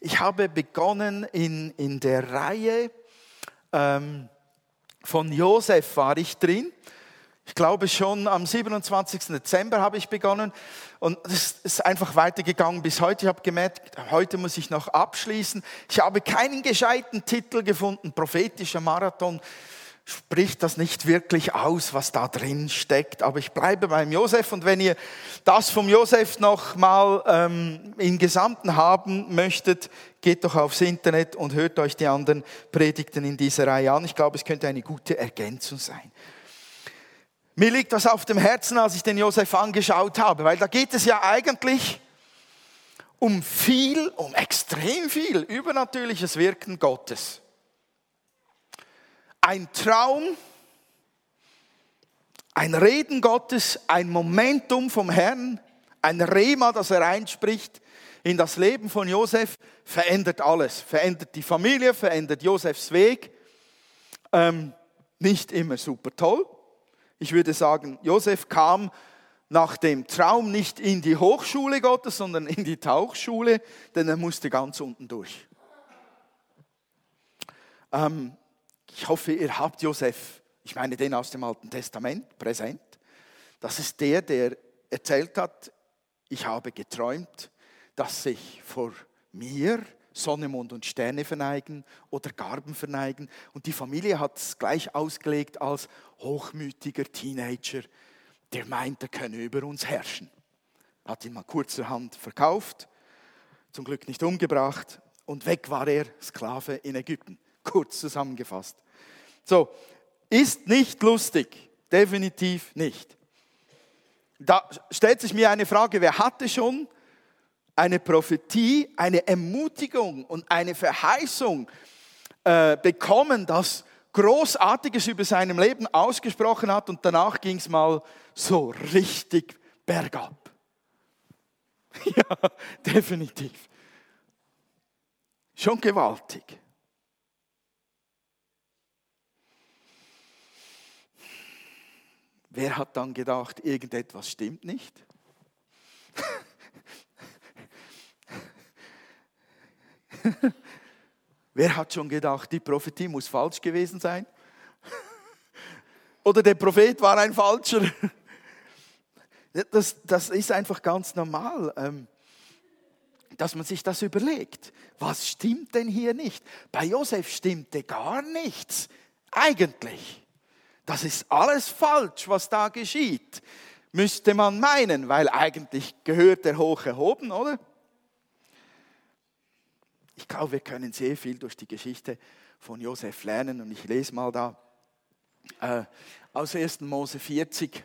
Ich habe begonnen in, in der Reihe ähm, von Josef war ich drin. Ich glaube schon am 27. Dezember habe ich begonnen und es ist einfach weitergegangen bis heute. Ich habe gemerkt, heute muss ich noch abschließen. Ich habe keinen gescheiten Titel gefunden, prophetischer Marathon spricht das nicht wirklich aus, was da drin steckt. Aber ich bleibe beim Josef und wenn ihr das vom Josef noch mal ähm, im Gesamten haben möchtet, geht doch aufs Internet und hört euch die anderen Predigten in dieser Reihe an. Ich glaube, es könnte eine gute Ergänzung sein. Mir liegt das auf dem Herzen, als ich den Josef angeschaut habe, weil da geht es ja eigentlich um viel, um extrem viel übernatürliches Wirken Gottes ein Traum, ein Reden Gottes, ein Momentum vom Herrn, ein Rema, das er einspricht in das Leben von Josef, verändert alles. Verändert die Familie, verändert Josefs Weg. Ähm, nicht immer super toll. Ich würde sagen, Josef kam nach dem Traum nicht in die Hochschule Gottes, sondern in die Tauchschule, denn er musste ganz unten durch. Ähm, ich hoffe, ihr habt Josef, ich meine den aus dem Alten Testament, präsent. Das ist der, der erzählt hat, ich habe geträumt, dass sich vor mir Sonne, Mond und Sterne verneigen oder Garben verneigen. Und die Familie hat es gleich ausgelegt als hochmütiger Teenager, der meint, er könne über uns herrschen. Hat ihn mal kurzerhand verkauft, zum Glück nicht umgebracht und weg war er Sklave in Ägypten. Kurz zusammengefasst. So, ist nicht lustig, definitiv nicht. Da stellt sich mir eine Frage, wer hatte schon eine Prophetie, eine Ermutigung und eine Verheißung äh, bekommen, das Großartiges über seinem Leben ausgesprochen hat und danach ging es mal so richtig bergab. ja, definitiv. Schon gewaltig. Wer hat dann gedacht, irgendetwas stimmt nicht? Wer hat schon gedacht, die Prophetie muss falsch gewesen sein? Oder der Prophet war ein Falscher? Das, das ist einfach ganz normal, ähm, dass man sich das überlegt. Was stimmt denn hier nicht? Bei Josef stimmte gar nichts, eigentlich. Das ist alles falsch, was da geschieht, müsste man meinen, weil eigentlich gehört er hoch erhoben, oder? Ich glaube, wir können sehr viel durch die Geschichte von Josef lernen und ich lese mal da äh, aus 1. Mose 40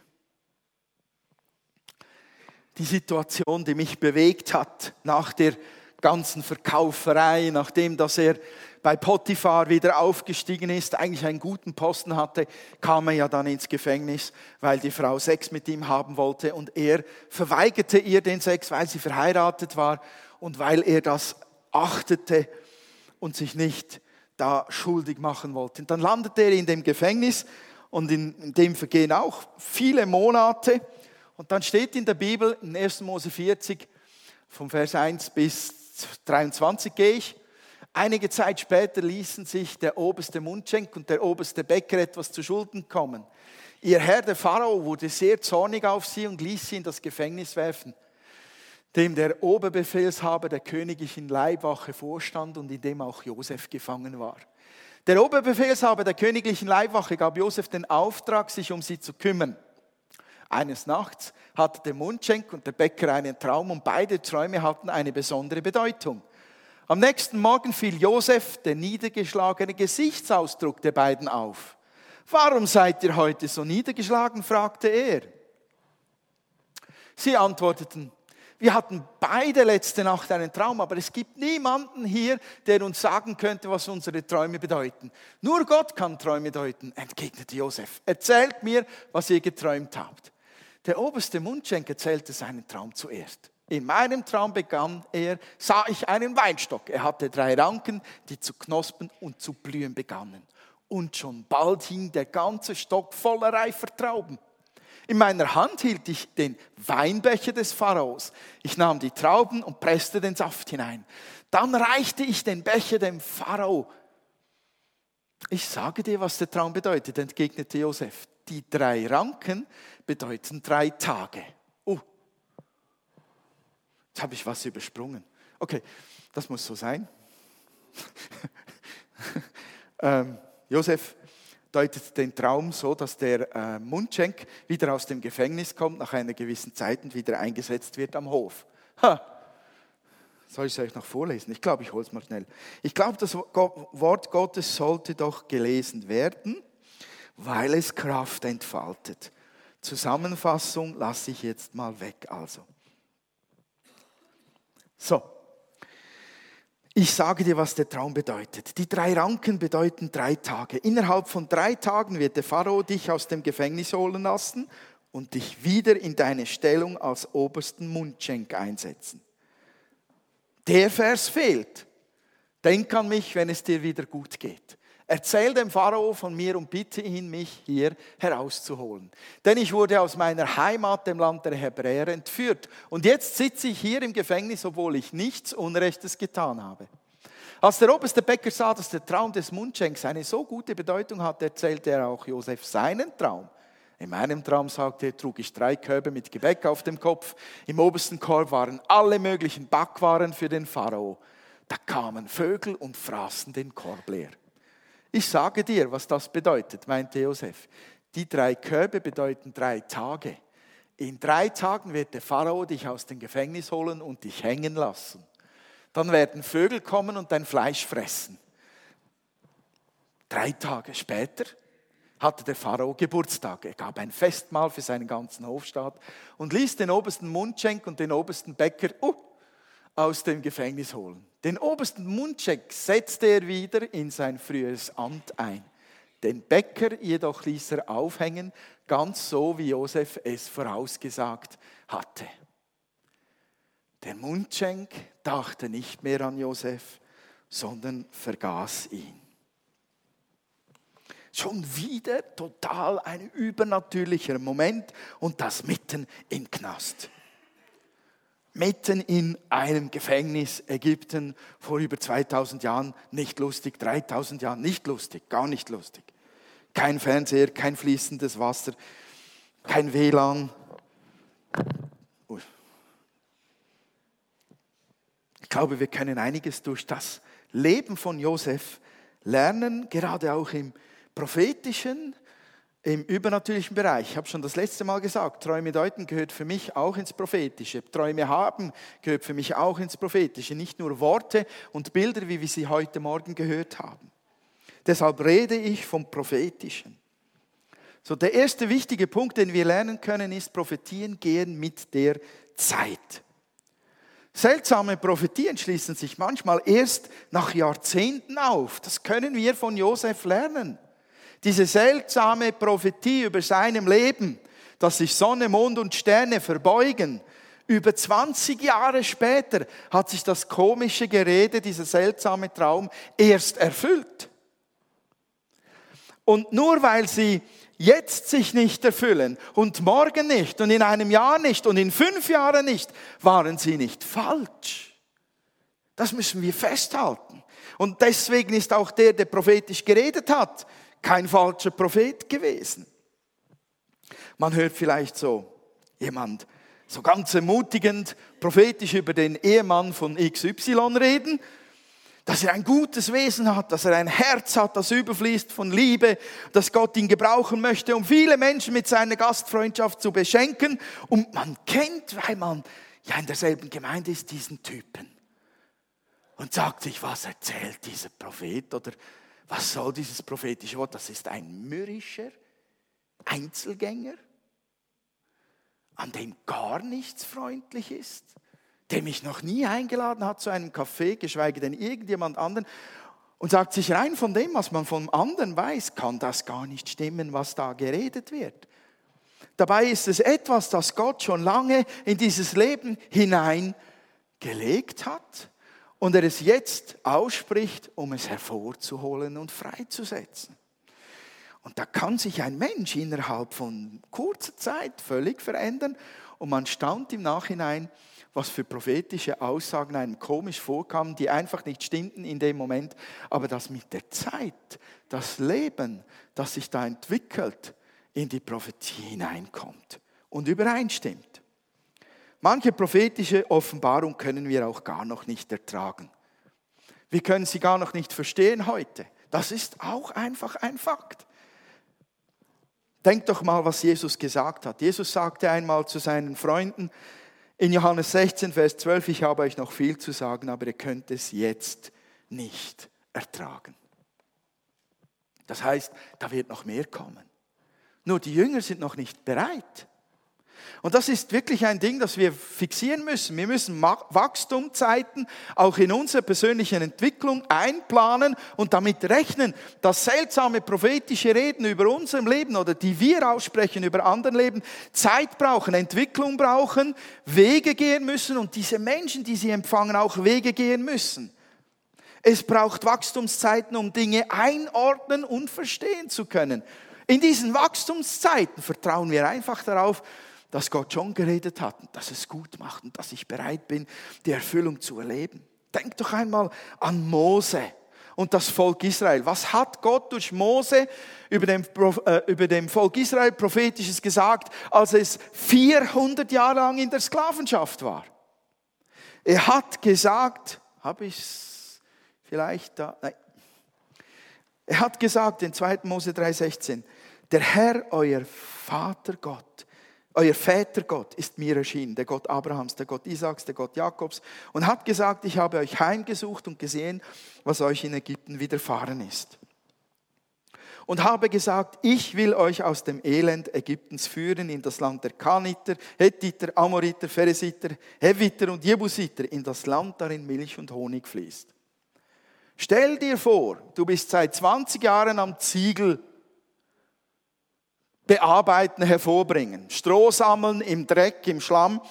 die Situation, die mich bewegt hat nach der ganzen Verkauferei, nachdem dass er bei Potiphar wieder aufgestiegen ist, eigentlich einen guten Posten hatte, kam er ja dann ins Gefängnis, weil die Frau Sex mit ihm haben wollte und er verweigerte ihr den Sex, weil sie verheiratet war und weil er das achtete und sich nicht da schuldig machen wollte. Und dann landete er in dem Gefängnis und in dem vergehen auch viele Monate. Und dann steht in der Bibel, in 1. Mose 40, vom Vers 1 bis 23 gehe ich, Einige Zeit später ließen sich der oberste Mundschenk und der oberste Bäcker etwas zu Schulden kommen. Ihr Herr, der Pharao, wurde sehr zornig auf sie und ließ sie in das Gefängnis werfen, dem der Oberbefehlshaber der königlichen Leibwache vorstand und in dem auch Josef gefangen war. Der Oberbefehlshaber der königlichen Leibwache gab Josef den Auftrag, sich um sie zu kümmern. Eines Nachts hatte der Mundschenk und der Bäcker einen Traum und beide Träume hatten eine besondere Bedeutung. Am nächsten Morgen fiel Josef der niedergeschlagene Gesichtsausdruck der beiden auf. Warum seid ihr heute so niedergeschlagen? fragte er. Sie antworteten, wir hatten beide letzte Nacht einen Traum, aber es gibt niemanden hier, der uns sagen könnte, was unsere Träume bedeuten. Nur Gott kann Träume deuten, entgegnete Josef. Erzählt mir, was ihr geträumt habt. Der oberste Mundschenk erzählte seinen Traum zuerst. In meinem Traum begann er, sah ich einen Weinstock. Er hatte drei Ranken, die zu knospen und zu blühen begannen. Und schon bald hing der ganze Stock voller reifer Trauben. In meiner Hand hielt ich den Weinbecher des Pharaos. Ich nahm die Trauben und presste den Saft hinein. Dann reichte ich den Becher dem Pharao. Ich sage dir, was der Traum bedeutet, entgegnete Josef. Die drei Ranken bedeuten drei Tage. Jetzt habe ich was übersprungen. Okay, das muss so sein. ähm, Josef deutet den Traum so, dass der äh, Mundschenk wieder aus dem Gefängnis kommt nach einer gewissen Zeit und wieder eingesetzt wird am Hof. Ha. Soll ich es euch noch vorlesen? Ich glaube, ich hole es mal schnell. Ich glaube, das Wort Gottes sollte doch gelesen werden, weil es Kraft entfaltet. Zusammenfassung lasse ich jetzt mal weg also. So, ich sage dir, was der Traum bedeutet. Die drei Ranken bedeuten drei Tage. Innerhalb von drei Tagen wird der Pharao dich aus dem Gefängnis holen lassen und dich wieder in deine Stellung als obersten Mundschenk einsetzen. Der Vers fehlt. Denk an mich, wenn es dir wieder gut geht. Erzähl dem Pharao von mir und bitte ihn, mich hier herauszuholen. Denn ich wurde aus meiner Heimat, dem Land der Hebräer, entführt. Und jetzt sitze ich hier im Gefängnis, obwohl ich nichts Unrechtes getan habe. Als der oberste Bäcker sah, dass der Traum des Mundschenks eine so gute Bedeutung hat, erzählte er auch Josef seinen Traum. In meinem Traum, sagte er, trug ich drei Körbe mit Gebäck auf dem Kopf. Im obersten Korb waren alle möglichen Backwaren für den Pharao. Da kamen Vögel und fraßen den Korb leer. Ich sage dir, was das bedeutet, meinte Josef. Die drei Körbe bedeuten drei Tage. In drei Tagen wird der Pharao dich aus dem Gefängnis holen und dich hängen lassen. Dann werden Vögel kommen und dein Fleisch fressen. Drei Tage später hatte der Pharao Geburtstag. Er gab ein Festmahl für seinen ganzen Hofstaat und ließ den obersten Mundschenk und den obersten Bäcker uh, aus dem Gefängnis holen. Den obersten Mundschenk setzte er wieder in sein frühes Amt ein. Den Bäcker jedoch ließ er aufhängen, ganz so wie Josef es vorausgesagt hatte. Der Mundschenk dachte nicht mehr an Josef, sondern vergaß ihn. Schon wieder total ein übernatürlicher Moment und das mitten im Knast mitten in einem Gefängnis Ägypten vor über 2000 Jahren nicht lustig, 3000 Jahren nicht lustig, gar nicht lustig. Kein Fernseher, kein fließendes Wasser, kein WLAN. Ich glaube, wir können einiges durch das Leben von Josef lernen, gerade auch im prophetischen, im übernatürlichen Bereich, ich habe schon das letzte Mal gesagt, Träume deuten gehört für mich auch ins Prophetische. Träume haben gehört für mich auch ins Prophetische. Nicht nur Worte und Bilder, wie wir sie heute Morgen gehört haben. Deshalb rede ich vom Prophetischen. So, der erste wichtige Punkt, den wir lernen können, ist, Prophetien gehen mit der Zeit. Seltsame Prophetien schließen sich manchmal erst nach Jahrzehnten auf. Das können wir von Josef lernen diese seltsame Prophetie über seinem Leben, dass sich Sonne, Mond und Sterne verbeugen, über 20 Jahre später hat sich das komische Gerede, dieser seltsame Traum erst erfüllt. Und nur weil sie jetzt sich nicht erfüllen und morgen nicht und in einem Jahr nicht und in fünf Jahren nicht, waren sie nicht falsch. Das müssen wir festhalten. Und deswegen ist auch der, der prophetisch geredet hat, kein falscher Prophet gewesen. Man hört vielleicht so jemand so ganz ermutigend prophetisch über den Ehemann von XY reden, dass er ein gutes Wesen hat, dass er ein Herz hat, das überfließt von Liebe, dass Gott ihn gebrauchen möchte, um viele Menschen mit seiner Gastfreundschaft zu beschenken. Und man kennt, weil man ja in derselben Gemeinde ist, diesen Typen. Und sagt sich, was erzählt dieser Prophet oder was soll dieses prophetische Wort? Das ist ein mürrischer Einzelgänger, an dem gar nichts freundlich ist, der mich noch nie eingeladen hat zu einem Café, geschweige denn irgendjemand anderen, und sagt sich rein von dem, was man vom anderen weiß, kann das gar nicht stimmen, was da geredet wird. Dabei ist es etwas, das Gott schon lange in dieses Leben hineingelegt hat und er es jetzt ausspricht, um es hervorzuholen und freizusetzen. Und da kann sich ein Mensch innerhalb von kurzer Zeit völlig verändern und man staunt im Nachhinein, was für prophetische Aussagen einem komisch vorkamen, die einfach nicht stimmten in dem Moment, aber dass mit der Zeit das Leben, das sich da entwickelt, in die Prophetie hineinkommt und übereinstimmt. Manche prophetische Offenbarung können wir auch gar noch nicht ertragen. Wir können sie gar noch nicht verstehen heute. Das ist auch einfach ein Fakt. Denkt doch mal, was Jesus gesagt hat. Jesus sagte einmal zu seinen Freunden in Johannes 16, Vers 12, ich habe euch noch viel zu sagen, aber ihr könnt es jetzt nicht ertragen. Das heißt, da wird noch mehr kommen. Nur die Jünger sind noch nicht bereit. Und das ist wirklich ein Ding, das wir fixieren müssen. Wir müssen Wachstumzeiten auch in unserer persönlichen Entwicklung einplanen und damit rechnen, dass seltsame prophetische Reden über unserem Leben oder die wir aussprechen über anderen Leben Zeit brauchen, Entwicklung brauchen, Wege gehen müssen und diese Menschen, die sie empfangen, auch Wege gehen müssen. Es braucht Wachstumszeiten, um Dinge einordnen und verstehen zu können. In diesen Wachstumszeiten vertrauen wir einfach darauf, dass Gott schon geredet hat und dass es gut macht und dass ich bereit bin, die Erfüllung zu erleben. Denk doch einmal an Mose und das Volk Israel. Was hat Gott durch Mose über dem, äh, über dem Volk Israel prophetisches gesagt, als es 400 Jahre lang in der Sklavenschaft war? Er hat gesagt, habe ich es vielleicht da? Nein. Er hat gesagt in 2. Mose 3,16, der Herr, euer Vater Gott, euer Vätergott ist mir erschienen, der Gott Abrahams, der Gott Isaaks, der Gott Jakobs, und hat gesagt, ich habe euch heimgesucht und gesehen, was euch in Ägypten widerfahren ist. Und habe gesagt, ich will euch aus dem Elend Ägyptens führen in das Land der Kaniter, Hethiter, Amoriter, Pheresiter, Heviter und Jebusiter, in das Land, darin Milch und Honig fließt. Stell dir vor, du bist seit 20 Jahren am Ziegel bearbeiten, hervorbringen. Stroh sammeln im Dreck, im Schlamm.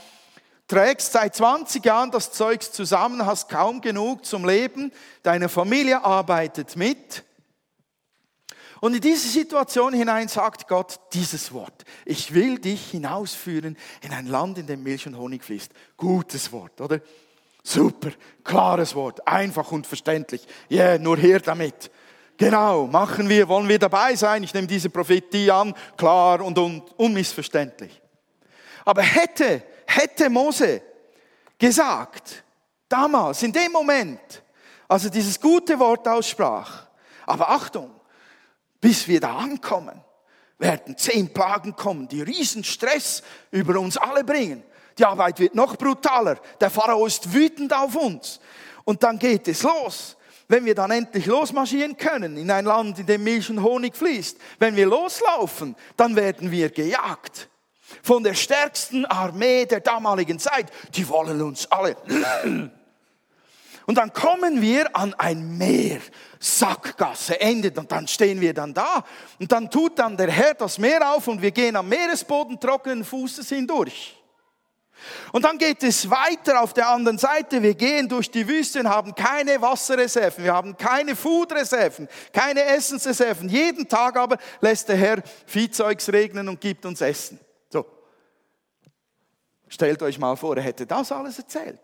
Trägst seit 20 Jahren das Zeugs zusammen, hast kaum genug zum Leben. Deine Familie arbeitet mit. Und in diese Situation hinein sagt Gott dieses Wort. Ich will dich hinausführen in ein Land, in dem Milch und Honig fließt. Gutes Wort, oder? Super, klares Wort, einfach und verständlich. Yeah, nur her damit. Genau, machen wir, wollen wir dabei sein? Ich nehme diese Prophetie an, klar und un, unmissverständlich. Aber hätte, hätte Mose gesagt, damals, in dem Moment, als er dieses gute Wort aussprach, aber Achtung, bis wir da ankommen, werden zehn Plagen kommen, die riesen Stress über uns alle bringen. Die Arbeit wird noch brutaler. Der Pharao ist wütend auf uns. Und dann geht es los wenn wir dann endlich losmarschieren können in ein Land, in dem Milch und Honig fließt, wenn wir loslaufen, dann werden wir gejagt. Von der stärksten Armee der damaligen Zeit. Die wollen uns alle. Und dann kommen wir an ein Meer, Sackgasse endet und dann stehen wir dann da und dann tut dann der Herr das Meer auf und wir gehen am Meeresboden trockenen Fußes hindurch. Und dann geht es weiter auf der anderen Seite. Wir gehen durch die Wüste und haben keine Wasserreserven, wir haben keine Foodreserven, keine Essensreserven. Jeden Tag aber lässt der Herr Viehzeugs regnen und gibt uns Essen. So. Stellt euch mal vor, er hätte das alles erzählt.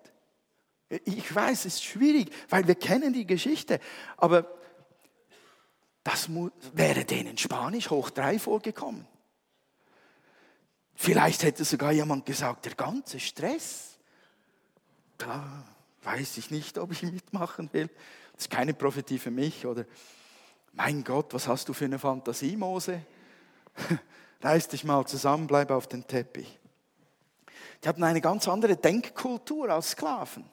Ich weiß, es ist schwierig, weil wir kennen die Geschichte, aber das wäre denen Spanisch hoch drei vorgekommen. Vielleicht hätte sogar jemand gesagt, der ganze Stress, da weiß ich nicht, ob ich mitmachen will. Das ist keine Prophetie für mich. Oder, mein Gott, was hast du für eine Fantasie, Mose? Reiß dich mal zusammen, bleib auf den Teppich. Die hatten eine ganz andere Denkkultur als Sklaven.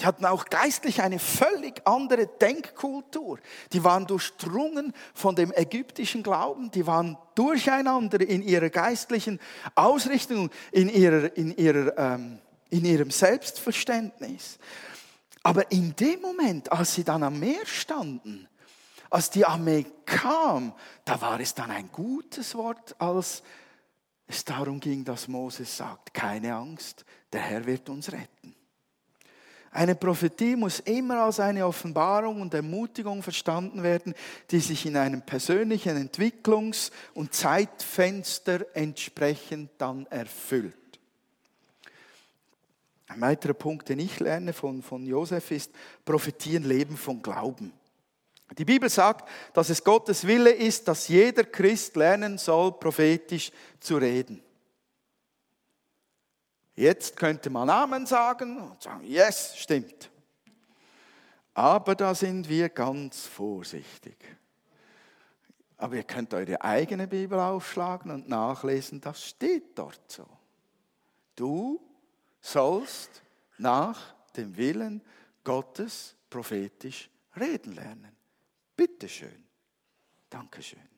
Die hatten auch geistlich eine völlig andere Denkkultur. Die waren durchdrungen von dem ägyptischen Glauben. Die waren durcheinander in ihrer geistlichen Ausrichtung, in, ihrer, in, ihrer, ähm, in ihrem Selbstverständnis. Aber in dem Moment, als sie dann am Meer standen, als die Armee kam, da war es dann ein gutes Wort, als es darum ging, dass Moses sagt, keine Angst, der Herr wird uns retten. Eine Prophetie muss immer als eine Offenbarung und Ermutigung verstanden werden, die sich in einem persönlichen Entwicklungs- und Zeitfenster entsprechend dann erfüllt. Ein weiterer Punkt, den ich lerne von, von Josef, ist Prophetien leben von Glauben. Die Bibel sagt, dass es Gottes Wille ist, dass jeder Christ lernen soll, prophetisch zu reden. Jetzt könnte man Amen sagen und sagen, yes, stimmt. Aber da sind wir ganz vorsichtig. Aber ihr könnt eure eigene Bibel aufschlagen und nachlesen, das steht dort so. Du sollst nach dem Willen Gottes prophetisch reden lernen. Bitteschön. Dankeschön.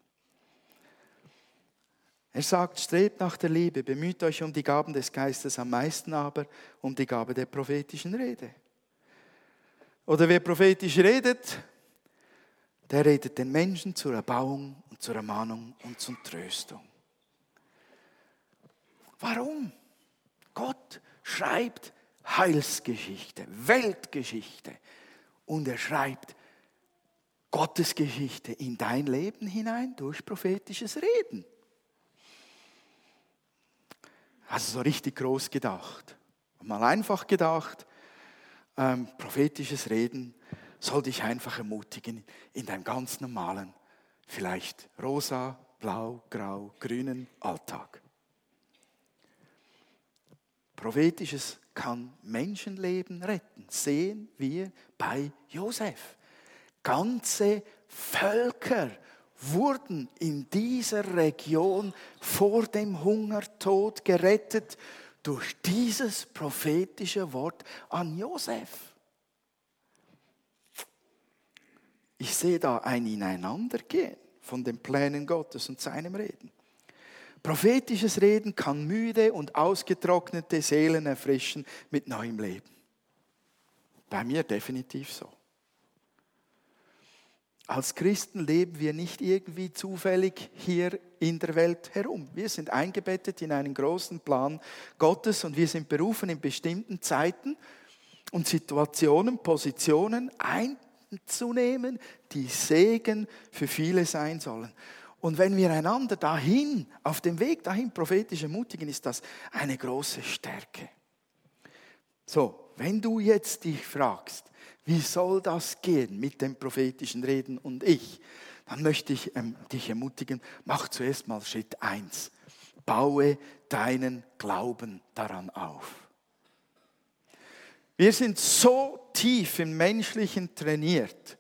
Er sagt, strebt nach der Liebe, bemüht euch um die Gaben des Geistes, am meisten aber um die Gabe der prophetischen Rede. Oder wer prophetisch redet, der redet den Menschen zur Erbauung und zur Ermahnung und zur Tröstung. Warum? Gott schreibt Heilsgeschichte, Weltgeschichte und er schreibt Gottes Geschichte in dein Leben hinein durch prophetisches Reden. Also so richtig groß gedacht. Mal einfach gedacht, ähm, prophetisches Reden soll dich einfach ermutigen in deinem ganz normalen, vielleicht rosa, blau, grau, grünen Alltag. Prophetisches kann Menschenleben retten. Sehen wir bei Josef. Ganze Völker wurden in dieser Region vor dem Hungertod gerettet durch dieses prophetische Wort an Josef. Ich sehe da ein Ineinandergehen von den Plänen Gottes und seinem Reden. Prophetisches Reden kann müde und ausgetrocknete Seelen erfrischen mit neuem Leben. Bei mir definitiv so. Als Christen leben wir nicht irgendwie zufällig hier in der Welt herum. Wir sind eingebettet in einen großen Plan Gottes und wir sind berufen, in bestimmten Zeiten und Situationen, Positionen einzunehmen, die Segen für viele sein sollen. Und wenn wir einander dahin, auf dem Weg dahin prophetisch ermutigen, ist das eine große Stärke. So, wenn du jetzt dich fragst, wie soll das gehen mit dem prophetischen Reden und ich, dann möchte ich ähm, dich ermutigen, mach zuerst mal Schritt eins: Baue deinen Glauben daran auf. Wir sind so tief im Menschlichen trainiert,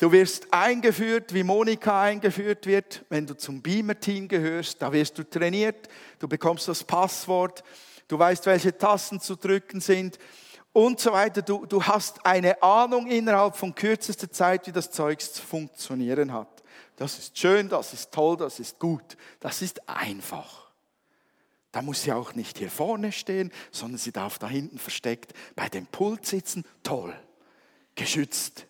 Du wirst eingeführt, wie Monika eingeführt wird, wenn du zum Beamer-Team gehörst. Da wirst du trainiert, du bekommst das Passwort, du weißt, welche Tasten zu drücken sind und so weiter. Du, du hast eine Ahnung innerhalb von kürzester Zeit, wie das Zeug zu funktionieren hat. Das ist schön, das ist toll, das ist gut, das ist einfach. Da muss sie auch nicht hier vorne stehen, sondern sie darf da hinten versteckt bei dem Pult sitzen. Toll, geschützt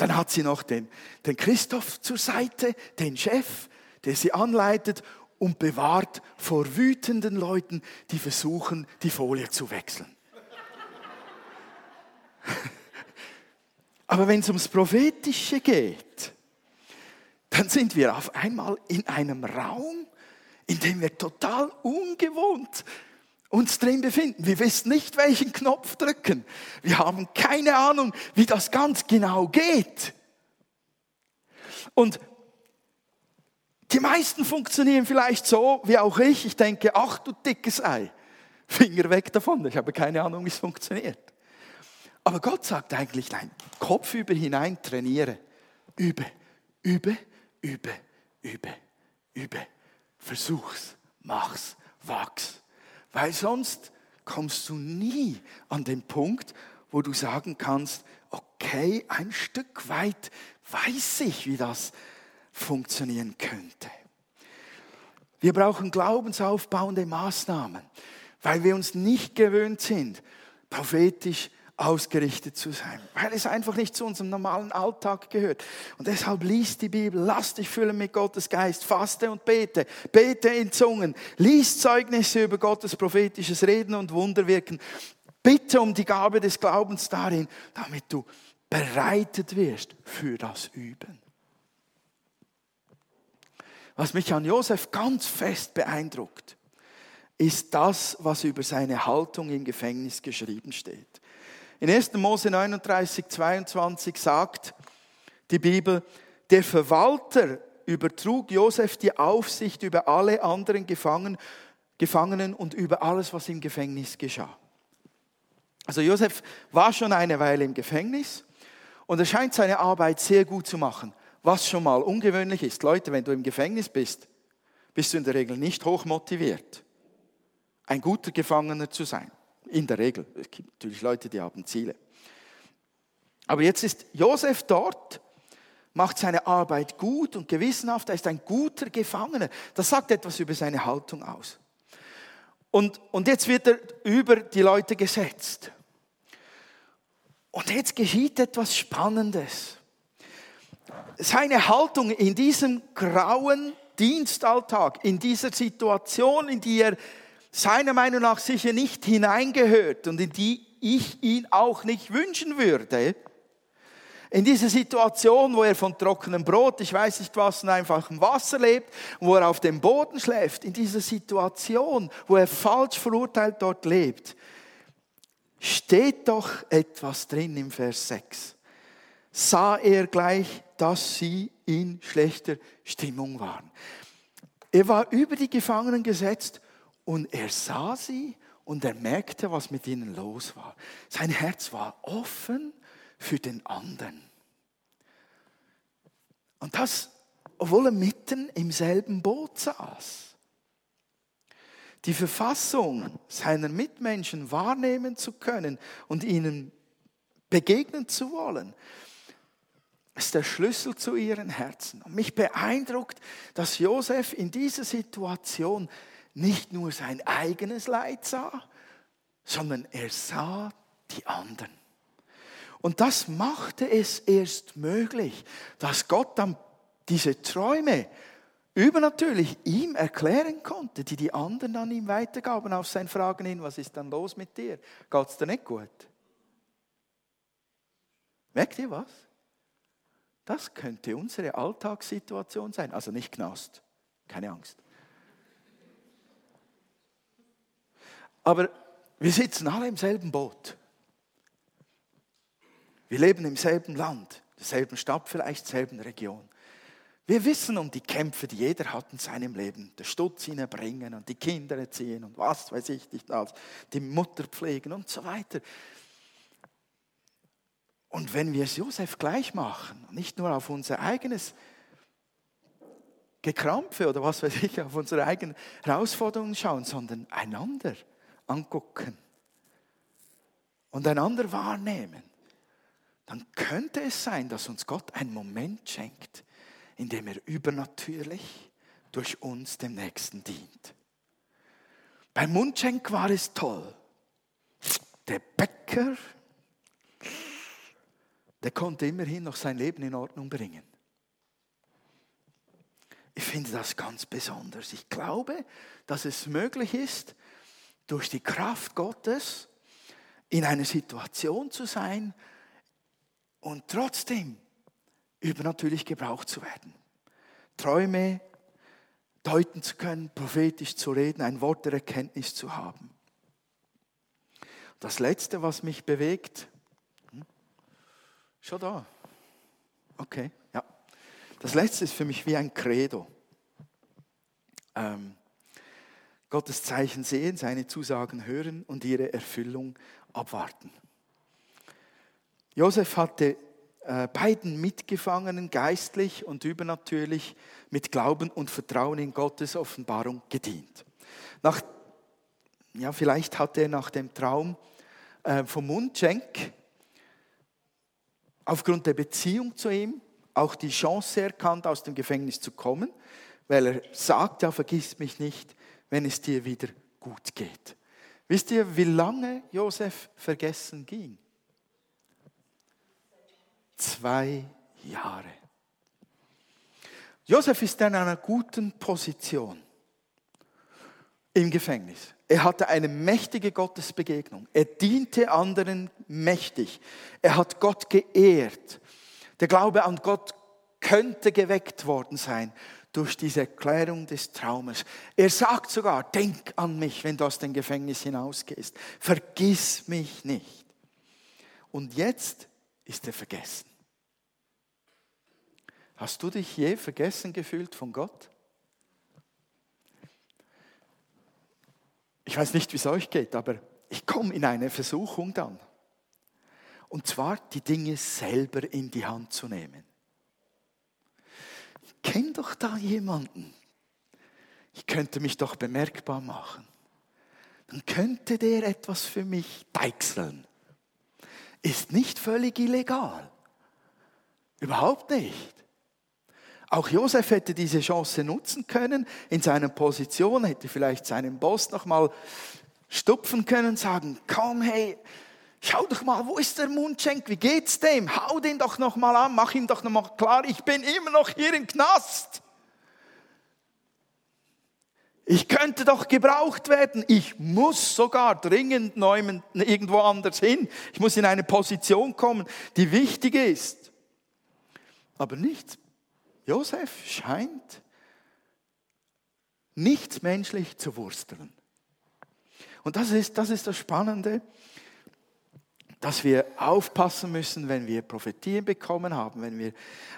dann hat sie noch den, den Christoph zur Seite, den Chef, der sie anleitet und bewahrt vor wütenden Leuten, die versuchen, die Folie zu wechseln. Aber wenn es ums Prophetische geht, dann sind wir auf einmal in einem Raum, in dem wir total ungewohnt uns drin befinden. Wir wissen nicht, welchen Knopf drücken. Wir haben keine Ahnung, wie das ganz genau geht. Und die meisten funktionieren vielleicht so, wie auch ich. Ich denke, ach du dickes Ei, Finger weg davon. Ich habe keine Ahnung, wie es funktioniert. Aber Gott sagt eigentlich, nein, Kopf über hinein trainiere. Übe, übe, übe, übe, übe. Versuch's, mach's, wachs. Weil sonst kommst du nie an den Punkt, wo du sagen kannst, okay, ein Stück weit weiß ich, wie das funktionieren könnte. Wir brauchen glaubensaufbauende Maßnahmen, weil wir uns nicht gewöhnt sind, prophetisch ausgerichtet zu sein, weil es einfach nicht zu unserem normalen Alltag gehört. Und deshalb lies die Bibel, lass dich füllen mit Gottes Geist, faste und bete, bete in Zungen, lies Zeugnisse über Gottes prophetisches Reden und Wunderwirken. Bitte um die Gabe des Glaubens darin, damit du bereitet wirst für das Üben. Was mich an Josef ganz fest beeindruckt, ist das, was über seine Haltung im Gefängnis geschrieben steht. In 1. Mose 39, 22 sagt die Bibel, der Verwalter übertrug Josef die Aufsicht über alle anderen Gefangenen, und über alles, was im Gefängnis geschah. Also Josef war schon eine Weile im Gefängnis und er scheint seine Arbeit sehr gut zu machen, was schon mal ungewöhnlich ist. Leute, wenn du im Gefängnis bist, bist du in der Regel nicht hoch motiviert, ein guter Gefangener zu sein. In der Regel. Es gibt natürlich Leute, die haben Ziele. Aber jetzt ist Josef dort, macht seine Arbeit gut und gewissenhaft, er ist ein guter Gefangener. Das sagt etwas über seine Haltung aus. Und, und jetzt wird er über die Leute gesetzt. Und jetzt geschieht etwas Spannendes. Seine Haltung in diesem grauen Dienstalltag, in dieser Situation, in die er seiner Meinung nach sicher nicht hineingehört und in die ich ihn auch nicht wünschen würde, in dieser Situation, wo er von trockenem Brot, ich weiß nicht was, und einfachem Wasser lebt, wo er auf dem Boden schläft, in dieser Situation, wo er falsch verurteilt dort lebt, steht doch etwas drin im Vers 6. Sah er gleich, dass sie in schlechter Stimmung waren. Er war über die Gefangenen gesetzt und er sah sie und er merkte, was mit ihnen los war. Sein Herz war offen für den anderen. Und das, obwohl er mitten im selben Boot saß. Die Verfassung seiner Mitmenschen wahrnehmen zu können und ihnen begegnen zu wollen, ist der Schlüssel zu ihren Herzen. Und mich beeindruckt, dass Josef in dieser Situation nicht nur sein eigenes Leid sah, sondern er sah die anderen. Und das machte es erst möglich, dass Gott dann diese Träume übernatürlich ihm erklären konnte, die die anderen dann ihm weitergaben auf seine Fragen hin, was ist dann los mit dir? Geht's dir nicht gut? Merkt ihr was? Das könnte unsere Alltagssituation sein. Also nicht Knast, keine Angst. Aber wir sitzen alle im selben Boot. Wir leben im selben Land, derselben Stadt, vielleicht derselben Region. Wir wissen um die Kämpfe, die jeder hat in seinem Leben. Der Stutz hineinbringen und die Kinder erziehen und was weiß ich nicht alles. Die Mutter pflegen und so weiter. Und wenn wir es Josef gleich machen, nicht nur auf unser eigenes Gekrampfe oder was weiß ich, auf unsere eigenen Herausforderungen schauen, sondern einander angucken und einander wahrnehmen, dann könnte es sein, dass uns Gott einen Moment schenkt, in dem er übernatürlich durch uns dem Nächsten dient. Beim Mundschenk war es toll. Der Bäcker, der konnte immerhin noch sein Leben in Ordnung bringen. Ich finde das ganz besonders. Ich glaube, dass es möglich ist, durch die Kraft Gottes in einer Situation zu sein, und trotzdem übernatürlich gebraucht zu werden. Träume deuten zu können, prophetisch zu reden, ein Wort der Erkenntnis zu haben. Das Letzte, was mich bewegt? Schon da. Okay, ja. Das Letzte ist für mich wie ein Credo. Ähm, Gottes Zeichen sehen, seine Zusagen hören und ihre Erfüllung abwarten. Josef hatte äh, beiden Mitgefangenen geistlich und übernatürlich mit Glauben und Vertrauen in Gottes Offenbarung gedient. Nach, ja, vielleicht hatte er nach dem Traum äh, vom Mundschenk aufgrund der Beziehung zu ihm auch die Chance erkannt, aus dem Gefängnis zu kommen, weil er sagt, ja, vergiss mich nicht, wenn es dir wieder gut geht. Wisst ihr, wie lange Josef vergessen ging? zwei Jahre. Josef ist in einer guten Position im Gefängnis. Er hatte eine mächtige Gottesbegegnung. Er diente anderen mächtig. Er hat Gott geehrt. Der Glaube an Gott könnte geweckt worden sein durch diese Erklärung des Traumes. Er sagt sogar, denk an mich, wenn du aus dem Gefängnis hinausgehst. Vergiss mich nicht. Und jetzt ist er vergessen. Hast du dich je vergessen gefühlt von Gott? Ich weiß nicht, wie es euch geht, aber ich komme in eine Versuchung dann. Und zwar die Dinge selber in die Hand zu nehmen. Ich kenne doch da jemanden. Ich könnte mich doch bemerkbar machen. Dann könnte der etwas für mich deichseln. Ist nicht völlig illegal. Überhaupt nicht. Auch Josef hätte diese Chance nutzen können in seiner Position, hätte vielleicht seinen Boss nochmal stupfen können, sagen, komm, hey, schau doch mal, wo ist der Mundschenk, wie geht's dem? Hau den doch nochmal an, mach ihm doch nochmal klar, ich bin immer noch hier im Knast. Ich könnte doch gebraucht werden. Ich muss sogar dringend irgendwo anders hin. Ich muss in eine Position kommen, die wichtig ist. Aber nichts Josef scheint nichts menschlich zu wursteln. Und das ist, das ist das Spannende, dass wir aufpassen müssen, wenn wir Prophetien bekommen haben, wenn wir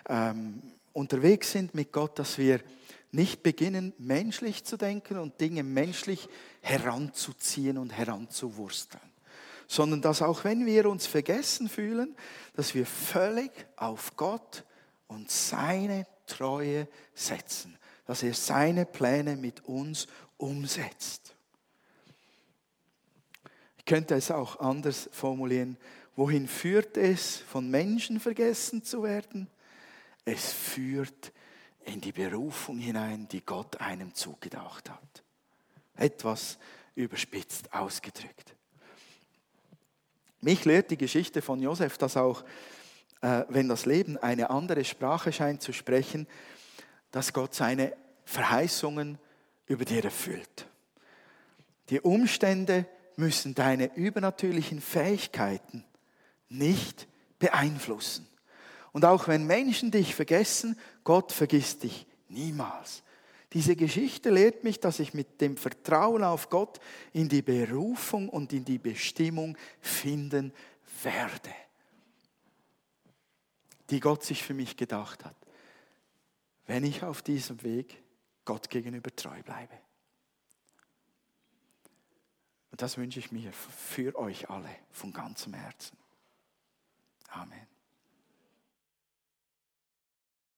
ähm, unterwegs sind mit Gott, dass wir nicht beginnen, menschlich zu denken und Dinge menschlich heranzuziehen und heranzuwursteln, sondern dass auch wenn wir uns vergessen fühlen, dass wir völlig auf Gott und seine Treue setzen, dass er seine Pläne mit uns umsetzt. Ich könnte es auch anders formulieren. Wohin führt es, von Menschen vergessen zu werden? Es führt in die Berufung hinein, die Gott einem zugedacht hat. Etwas überspitzt ausgedrückt. Mich lehrt die Geschichte von Josef, dass auch wenn das Leben eine andere Sprache scheint zu sprechen, dass Gott seine Verheißungen über dir erfüllt. Die Umstände müssen deine übernatürlichen Fähigkeiten nicht beeinflussen. Und auch wenn Menschen dich vergessen, Gott vergisst dich niemals. Diese Geschichte lehrt mich, dass ich mit dem Vertrauen auf Gott in die Berufung und in die Bestimmung finden werde die Gott sich für mich gedacht hat, wenn ich auf diesem Weg Gott gegenüber treu bleibe. Und das wünsche ich mir für euch alle von ganzem Herzen. Amen.